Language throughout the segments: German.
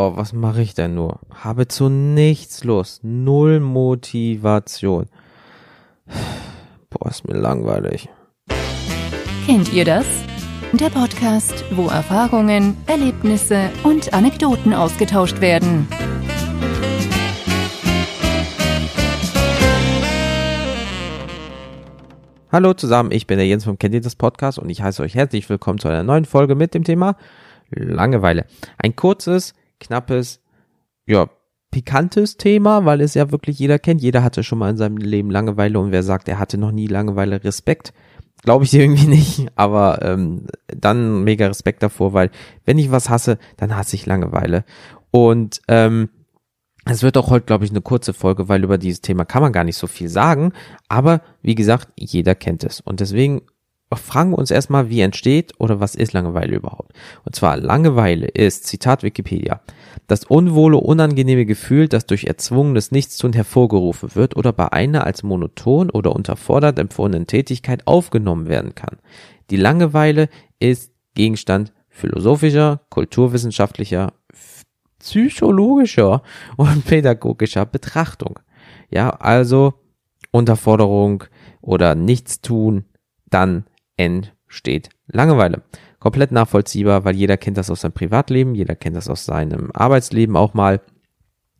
boah, was mache ich denn nur? Habe zu nichts Lust, null Motivation. Boah, ist mir langweilig. Kennt ihr das? Der Podcast, wo Erfahrungen, Erlebnisse und Anekdoten ausgetauscht werden. Hallo zusammen, ich bin der Jens vom Kennt ihr das Podcast und ich heiße euch herzlich willkommen zu einer neuen Folge mit dem Thema Langeweile. Ein kurzes, knappes, ja, pikantes Thema, weil es ja wirklich jeder kennt. Jeder hatte schon mal in seinem Leben Langeweile und wer sagt, er hatte noch nie Langeweile, Respekt. Glaube ich irgendwie nicht, aber ähm, dann mega Respekt davor, weil wenn ich was hasse, dann hasse ich Langeweile. Und ähm, es wird auch heute, glaube ich, eine kurze Folge, weil über dieses Thema kann man gar nicht so viel sagen. Aber wie gesagt, jeder kennt es. Und deswegen fragen wir uns erstmal, wie entsteht oder was ist Langeweile überhaupt? Und zwar Langeweile ist, Zitat Wikipedia, das unwohle, unangenehme Gefühl, das durch erzwungenes Nichtstun hervorgerufen wird oder bei einer als monoton oder unterfordert empfundenen Tätigkeit aufgenommen werden kann. Die Langeweile ist Gegenstand philosophischer, kulturwissenschaftlicher, psychologischer und pädagogischer Betrachtung. Ja, also Unterforderung oder Nichtstun, dann entsteht Langeweile. Komplett nachvollziehbar, weil jeder kennt das aus seinem Privatleben, jeder kennt das aus seinem Arbeitsleben auch mal.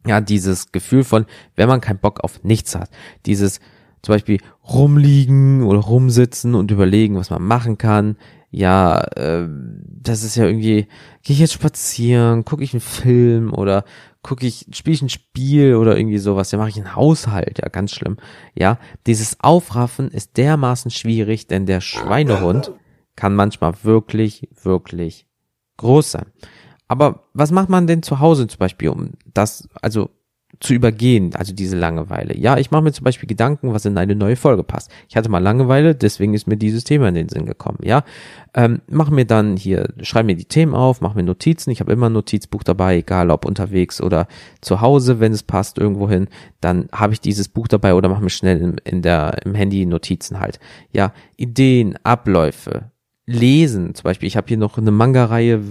Ja, dieses Gefühl von, wenn man keinen Bock auf nichts hat. Dieses zum Beispiel rumliegen oder rumsitzen und überlegen, was man machen kann. Ja, äh, das ist ja irgendwie, gehe ich jetzt spazieren, gucke ich einen Film oder gucke ich, spiele ich ein Spiel oder irgendwie sowas, ja, mache ich einen Haushalt, ja, ganz schlimm. Ja, dieses Aufraffen ist dermaßen schwierig, denn der Schweinehund kann manchmal wirklich, wirklich groß sein. Aber was macht man denn zu Hause zum Beispiel, um das, also zu übergehen, also diese Langeweile. Ja, ich mache mir zum Beispiel Gedanken, was in eine neue Folge passt. Ich hatte mal Langeweile, deswegen ist mir dieses Thema in den Sinn gekommen. Ja, ähm, mach mir dann hier, schreib mir die Themen auf, mach mir Notizen. Ich habe immer ein Notizbuch dabei, egal ob unterwegs oder zu Hause, wenn es passt irgendwohin. Dann habe ich dieses Buch dabei oder mache mir schnell in, in der im Handy Notizen halt. Ja, Ideen, Abläufe, lesen. Zum Beispiel, ich habe hier noch eine Manga-Reihe,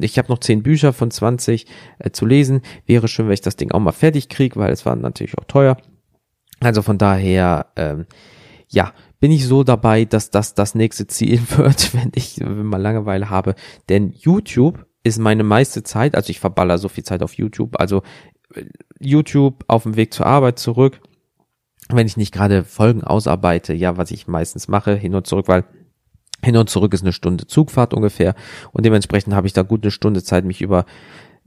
ich habe noch zehn Bücher von 20 äh, zu lesen. Wäre schön, wenn ich das Ding auch mal fertig kriege, weil es war natürlich auch teuer. Also von daher, ähm, ja, bin ich so dabei, dass das das nächste Ziel wird, wenn ich wenn mal Langeweile habe. Denn YouTube ist meine meiste Zeit, also ich verballer so viel Zeit auf YouTube, also äh, YouTube auf dem Weg zur Arbeit zurück, wenn ich nicht gerade Folgen ausarbeite, ja, was ich meistens mache, hin und zurück, weil hin und zurück ist eine Stunde Zugfahrt ungefähr und dementsprechend habe ich da gut eine Stunde Zeit, mich über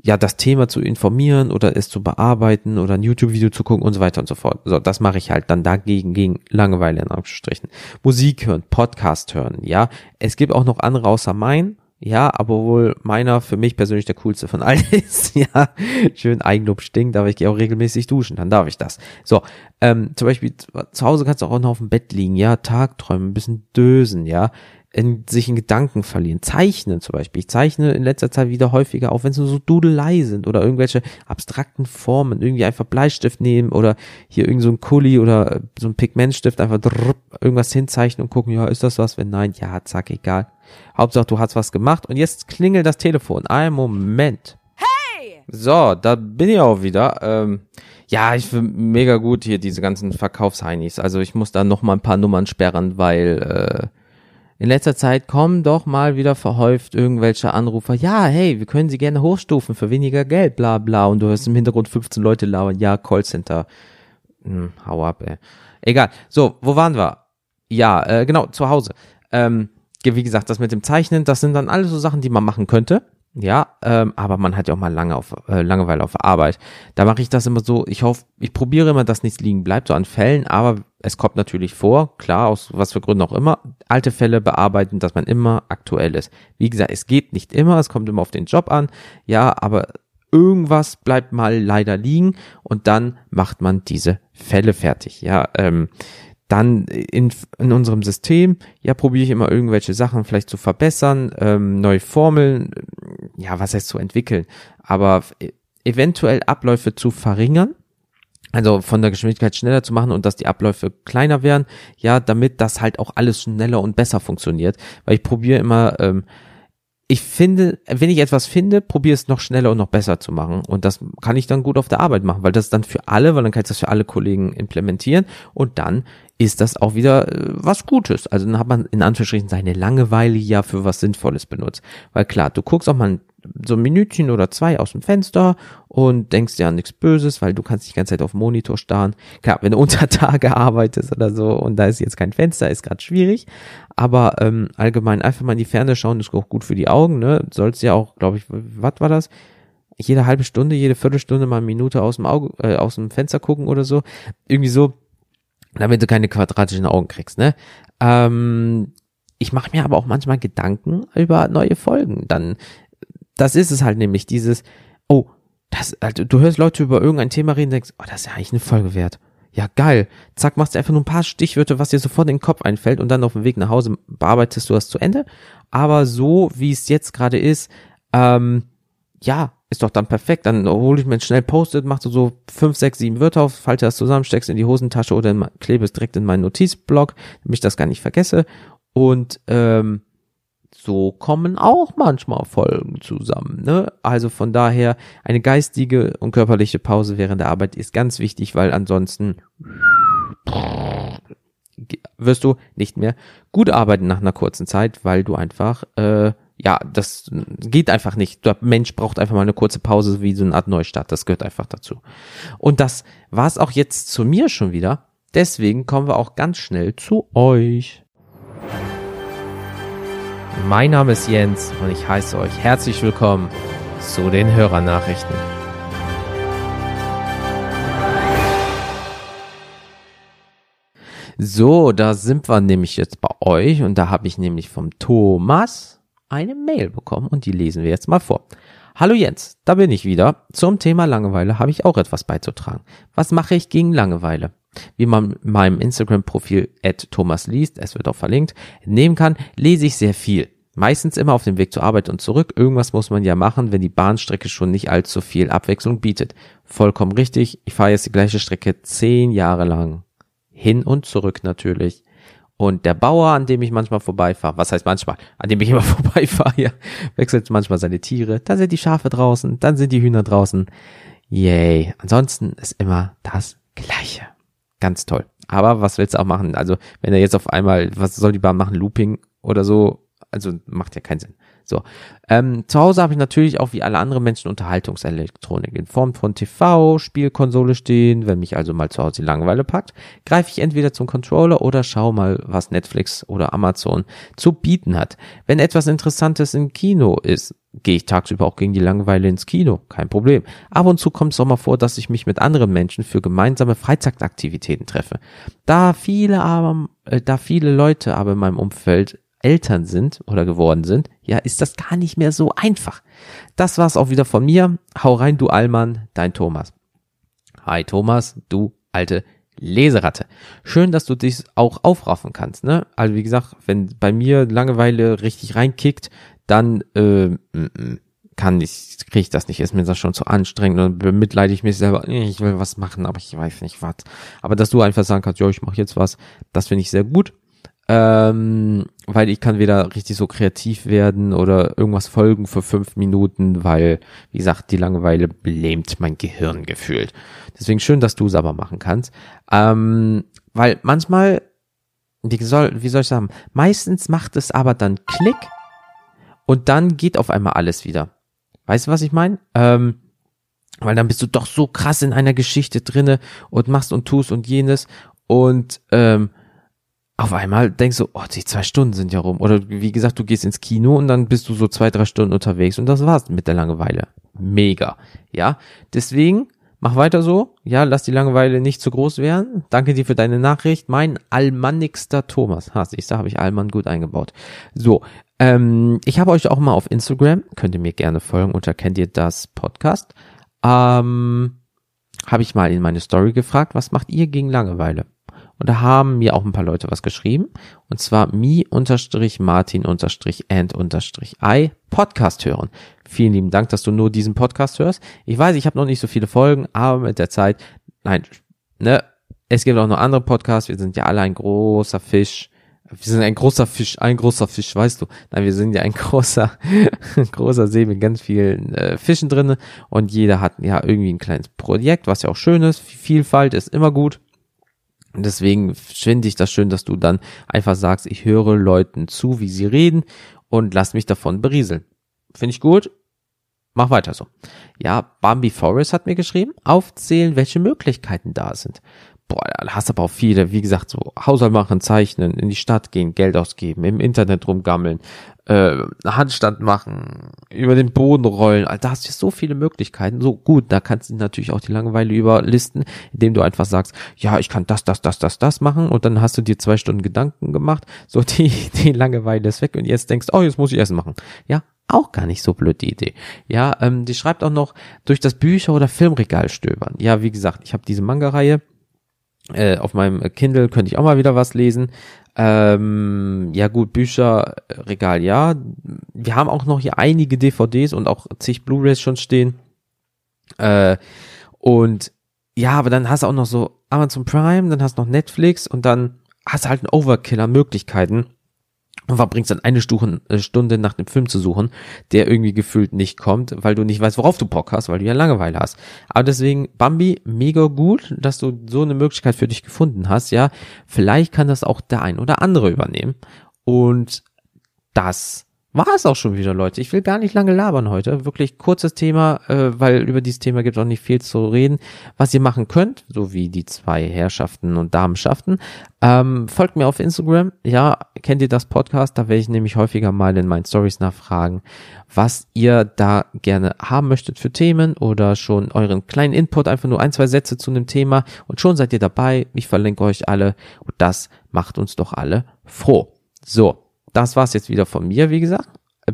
ja das Thema zu informieren oder es zu bearbeiten oder ein YouTube-Video zu gucken und so weiter und so fort. So, das mache ich halt dann dagegen gegen Langeweile in Anführungsstrichen. Musik hören, Podcast hören, ja. Es gibt auch noch andere außer mein, ja, aber wohl meiner für mich persönlich der coolste von allen ist. ja, schön Eigenlob stinkt, aber ich gehe auch regelmäßig duschen, dann darf ich das. So, ähm, zum Beispiel zu Hause kannst du auch noch auf dem Bett liegen, ja, Tagträumen, ein bisschen dösen, ja in sich in Gedanken verlieren. Zeichnen zum Beispiel. Ich zeichne in letzter Zeit wieder häufiger, auch wenn es nur so Dudelei sind oder irgendwelche abstrakten Formen, irgendwie einfach Bleistift nehmen oder hier irgend so ein Kuli oder so ein Pigmentstift einfach drrr, irgendwas hinzeichnen und gucken, ja, ist das was? Wenn nein, ja, zack, egal. Hauptsache, du hast was gemacht und jetzt klingelt das Telefon. Ein Moment. Hey! So, da bin ich auch wieder. Ähm, ja, ich finde mega gut hier diese ganzen Verkaufsheinis. Also ich muss da noch mal ein paar Nummern sperren, weil äh, in letzter Zeit kommen doch mal wieder verhäuft irgendwelche Anrufer, ja, hey, wir können sie gerne hochstufen für weniger Geld, bla bla. Und du hörst im Hintergrund 15 Leute lauern, ja, Callcenter. Hm, hau ab, ey. Egal. So, wo waren wir? Ja, äh, genau, zu Hause. Ähm, wie gesagt, das mit dem Zeichnen, das sind dann alles so Sachen, die man machen könnte. Ja, ähm, aber man hat ja auch mal lange auf, äh, Langeweile auf Arbeit. Da mache ich das immer so, ich hoffe, ich probiere immer, dass nichts liegen bleibt, so an Fällen, aber es kommt natürlich vor, klar, aus was für Gründen auch immer, alte Fälle bearbeiten, dass man immer aktuell ist. Wie gesagt, es geht nicht immer, es kommt immer auf den Job an, ja, aber irgendwas bleibt mal leider liegen und dann macht man diese Fälle fertig, ja, ähm, dann in, in unserem System, ja, probiere ich immer irgendwelche Sachen vielleicht zu verbessern, ähm, neue Formeln, ja, was heißt zu entwickeln, aber eventuell Abläufe zu verringern, also von der Geschwindigkeit schneller zu machen und dass die Abläufe kleiner werden, ja, damit das halt auch alles schneller und besser funktioniert, weil ich probiere immer, ähm, ich finde, wenn ich etwas finde, probiere es noch schneller und noch besser zu machen. Und das kann ich dann gut auf der Arbeit machen, weil das dann für alle, weil dann kann ich das für alle Kollegen implementieren. Und dann ist das auch wieder äh, was Gutes. Also dann hat man in Anführungsstrichen seine Langeweile ja für was Sinnvolles benutzt. Weil klar, du guckst auch mal so ein Minütchen oder zwei aus dem Fenster und denkst dir an nichts Böses, weil du kannst die ganze Zeit auf Monitor starren. Klar, wenn du unter Tage arbeitest oder so und da ist jetzt kein Fenster, ist gerade schwierig. Aber ähm, allgemein einfach mal in die Ferne schauen, ist auch gut für die Augen. Ne? Sollst ja auch, glaube ich, was war das? Jede halbe Stunde, jede Viertelstunde mal eine Minute aus dem Auge, äh, aus dem Fenster gucken oder so. Irgendwie so damit du keine quadratischen Augen kriegst, ne? Ähm, ich mache mir aber auch manchmal Gedanken über neue Folgen. Dann, das ist es halt nämlich dieses, oh, das, also du hörst Leute über irgendein Thema reden, denkst, oh, das ist ja eigentlich eine Folge wert. Ja, geil. Zack, machst du einfach nur ein paar Stichwörter, was dir sofort in den Kopf einfällt und dann auf dem Weg nach Hause bearbeitest du das zu Ende. Aber so, wie es jetzt gerade ist, ähm, ja, ist doch dann perfekt. Dann hole ich mir schnell Post-it, mach so fünf, sechs, sieben Wörter auf, falte das zusammen, steck's in die Hosentasche oder klebe es direkt in meinen Notizblock, damit ich das gar nicht vergesse. Und ähm, so kommen auch manchmal Folgen zusammen. Ne? Also von daher eine geistige und körperliche Pause während der Arbeit ist ganz wichtig, weil ansonsten wirst du nicht mehr gut arbeiten nach einer kurzen Zeit, weil du einfach äh, ja, das geht einfach nicht. Der Mensch braucht einfach mal eine kurze Pause, wie so eine Art Neustart. Das gehört einfach dazu. Und das war es auch jetzt zu mir schon wieder. Deswegen kommen wir auch ganz schnell zu euch. Mein Name ist Jens und ich heiße euch herzlich willkommen zu den Hörernachrichten. So, da sind wir nämlich jetzt bei euch und da habe ich nämlich vom Thomas eine Mail bekommen und die lesen wir jetzt mal vor. Hallo Jens, da bin ich wieder. Zum Thema Langeweile habe ich auch etwas beizutragen. Was mache ich gegen Langeweile? Wie man meinem Instagram-Profil at Thomas liest, es wird auch verlinkt, nehmen kann, lese ich sehr viel. Meistens immer auf dem Weg zur Arbeit und zurück. Irgendwas muss man ja machen, wenn die Bahnstrecke schon nicht allzu viel Abwechslung bietet. Vollkommen richtig. Ich fahre jetzt die gleiche Strecke zehn Jahre lang. Hin und zurück natürlich. Und der Bauer, an dem ich manchmal vorbeifahre, was heißt manchmal, an dem ich immer vorbeifahre, ja, wechselt manchmal seine Tiere. Dann sind die Schafe draußen, dann sind die Hühner draußen. Yay. Ansonsten ist immer das Gleiche. Ganz toll. Aber was willst du auch machen? Also, wenn er jetzt auf einmal, was soll die Bahn machen? Looping oder so? Also, macht ja keinen Sinn. So. Ähm, zu Hause habe ich natürlich auch wie alle anderen Menschen Unterhaltungselektronik in Form von TV, Spielkonsole stehen. Wenn mich also mal zu Hause die Langeweile packt, greife ich entweder zum Controller oder schaue mal, was Netflix oder Amazon zu bieten hat. Wenn etwas Interessantes im Kino ist, gehe ich tagsüber auch gegen die Langeweile ins Kino. Kein Problem. Ab und zu kommt es auch mal vor, dass ich mich mit anderen Menschen für gemeinsame Freizeitaktivitäten treffe. Da viele aber, äh, da viele Leute aber in meinem Umfeld Eltern sind oder geworden sind, ja, ist das gar nicht mehr so einfach. Das war's auch wieder von mir. Hau rein, du Allmann, dein Thomas. Hi Thomas, du alte Leseratte. Schön, dass du dich auch aufraffen kannst, ne? Also wie gesagt, wenn bei mir Langeweile richtig reinkickt, dann äh, kann ich, kriege ich das nicht. Ist mir das schon zu anstrengend und bemitleide ich mich selber. Ich will was machen, aber ich weiß nicht was. Aber dass du einfach sagen kannst, ja, ich mache jetzt was, das finde ich sehr gut ähm, weil ich kann weder richtig so kreativ werden oder irgendwas folgen für fünf Minuten, weil, wie gesagt, die Langeweile lähmt mein Gehirn gefühlt. Deswegen schön, dass du es aber machen kannst. Ähm, weil manchmal, wie soll, wie soll ich sagen, meistens macht es aber dann Klick und dann geht auf einmal alles wieder. Weißt du, was ich meine? Ähm, weil dann bist du doch so krass in einer Geschichte drinne und machst und tust und jenes und ähm, auf einmal denkst du, oh, die zwei Stunden sind ja rum. Oder wie gesagt, du gehst ins Kino und dann bist du so zwei, drei Stunden unterwegs und das war's mit der Langeweile. Mega. Ja, deswegen mach weiter so. Ja, lass die Langeweile nicht zu groß werden. Danke dir für deine Nachricht. Mein allmannigster Thomas. Ha, ich da habe ich Allmann gut eingebaut. So, ähm, ich habe euch auch mal auf Instagram, könnt ihr mir gerne folgen unter kennt ihr das Podcast. Ähm, habe ich mal in meine Story gefragt, was macht ihr gegen Langeweile? Und da haben mir auch ein paar Leute was geschrieben. Und zwar mi-martin-and-i Podcast hören. Vielen lieben Dank, dass du nur diesen Podcast hörst. Ich weiß, ich habe noch nicht so viele Folgen, aber mit der Zeit, nein, ne, es gibt auch noch andere Podcasts. Wir sind ja alle ein großer Fisch wir sind ein großer Fisch, ein großer Fisch, weißt du. Nein, wir sind ja ein großer, großer See mit ganz vielen äh, Fischen drinne und jeder hat ja irgendwie ein kleines Projekt, was ja auch schön ist. Vielfalt ist immer gut. Deswegen finde ich das schön, dass du dann einfach sagst, ich höre Leuten zu, wie sie reden und lass mich davon berieseln. Finde ich gut. Mach weiter so. Ja, Bambi Forest hat mir geschrieben, aufzählen, welche Möglichkeiten da sind boah, da hast aber auch viele, wie gesagt, so Haushalt machen, zeichnen, in die Stadt gehen, Geld ausgeben, im Internet rumgammeln, äh, Handstand machen, über den Boden rollen, Alter, da hast du so viele Möglichkeiten. So gut, da kannst du natürlich auch die Langeweile überlisten, indem du einfach sagst, ja, ich kann das, das, das, das, das machen und dann hast du dir zwei Stunden Gedanken gemacht, so die, die Langeweile ist weg und jetzt denkst, oh, jetzt muss ich Essen machen. Ja, auch gar nicht so blöd die Idee. Ja, ähm, die schreibt auch noch durch das Bücher- oder Filmregal stöbern. Ja, wie gesagt, ich habe diese Manga-Reihe, äh, auf meinem Kindle könnte ich auch mal wieder was lesen. Ähm, ja gut, Bücher, Regal, ja. Wir haben auch noch hier einige DVDs und auch zig Blu-rays schon stehen. Äh, und ja, aber dann hast du auch noch so Amazon Prime, dann hast du noch Netflix und dann hast du halt einen Overkill an Möglichkeiten und verbringst dann eine äh, Stunde nach dem Film zu suchen, der irgendwie gefühlt nicht kommt, weil du nicht weißt, worauf du Bock hast, weil du ja Langeweile hast. Aber deswegen, Bambi, mega gut, dass du so eine Möglichkeit für dich gefunden hast, ja. Vielleicht kann das auch der ein oder andere übernehmen. Und das war es auch schon wieder, Leute. Ich will gar nicht lange labern heute. Wirklich kurzes Thema, äh, weil über dieses Thema gibt es auch nicht viel zu reden. Was ihr machen könnt, so wie die zwei Herrschaften und Damenschaften, ähm, folgt mir auf Instagram. Ja, kennt ihr das Podcast? Da werde ich nämlich häufiger mal in meinen Stories nachfragen, was ihr da gerne haben möchtet für Themen oder schon euren kleinen Input, einfach nur ein, zwei Sätze zu einem Thema und schon seid ihr dabei. Ich verlinke euch alle und das macht uns doch alle froh. So, das war's jetzt wieder von mir, wie gesagt.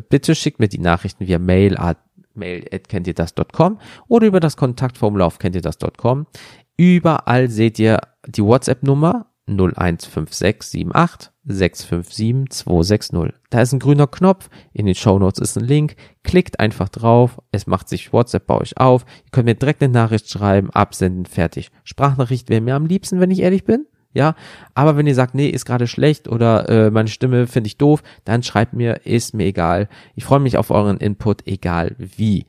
Bitte schickt mir die Nachrichten via Mail at mail@kenntierdas.com oder über das Kontaktformular auf kenntierdas.com. Überall seht ihr die WhatsApp-Nummer 015678 657 260. Da ist ein grüner Knopf, in den Show Notes ist ein Link, klickt einfach drauf, es macht sich WhatsApp bei euch auf, ihr könnt mir direkt eine Nachricht schreiben, absenden, fertig. Sprachnachricht wäre mir am liebsten, wenn ich ehrlich bin ja. Aber wenn ihr sagt, nee, ist gerade schlecht oder äh, meine Stimme finde ich doof, dann schreibt mir, ist mir egal. Ich freue mich auf euren Input, egal wie.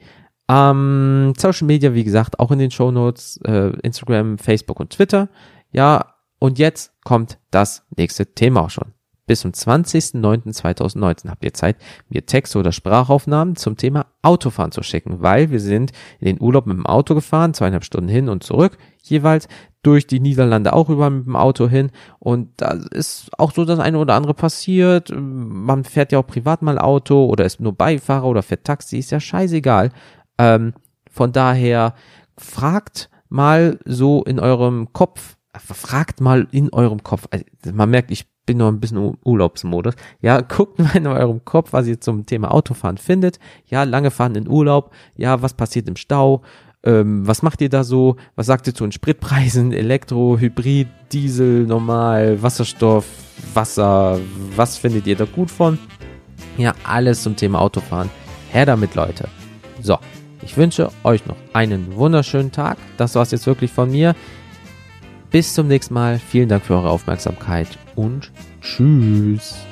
Ähm, Social Media, wie gesagt, auch in den Show Notes, äh, Instagram, Facebook und Twitter. Ja, und jetzt kommt das nächste Thema auch schon. Bis zum 20.09.2019 habt ihr Zeit, mir Texte oder Sprachaufnahmen zum Thema Autofahren zu schicken, weil wir sind in den Urlaub mit dem Auto gefahren, zweieinhalb Stunden hin und zurück jeweils, durch die Niederlande auch über mit dem Auto hin und da ist auch so das eine oder andere passiert. Man fährt ja auch privat mal Auto oder ist nur Beifahrer oder fährt Taxi, ist ja scheißegal. Ähm, von daher fragt mal so in eurem Kopf, fragt mal in eurem Kopf. Also man merkt, ich bin noch ein bisschen Urlaubsmodus. Ja, guckt mal in eurem Kopf, was ihr zum Thema Autofahren findet. Ja, lange fahren in Urlaub. Ja, was passiert im Stau? Ähm, was macht ihr da so? Was sagt ihr zu den Spritpreisen? Elektro, Hybrid, Diesel, normal, Wasserstoff, Wasser? Was findet ihr da gut von? Ja, alles zum Thema Autofahren. Her damit, Leute. So, ich wünsche euch noch einen wunderschönen Tag. Das war's jetzt wirklich von mir. Bis zum nächsten Mal. Vielen Dank für eure Aufmerksamkeit und tschüss.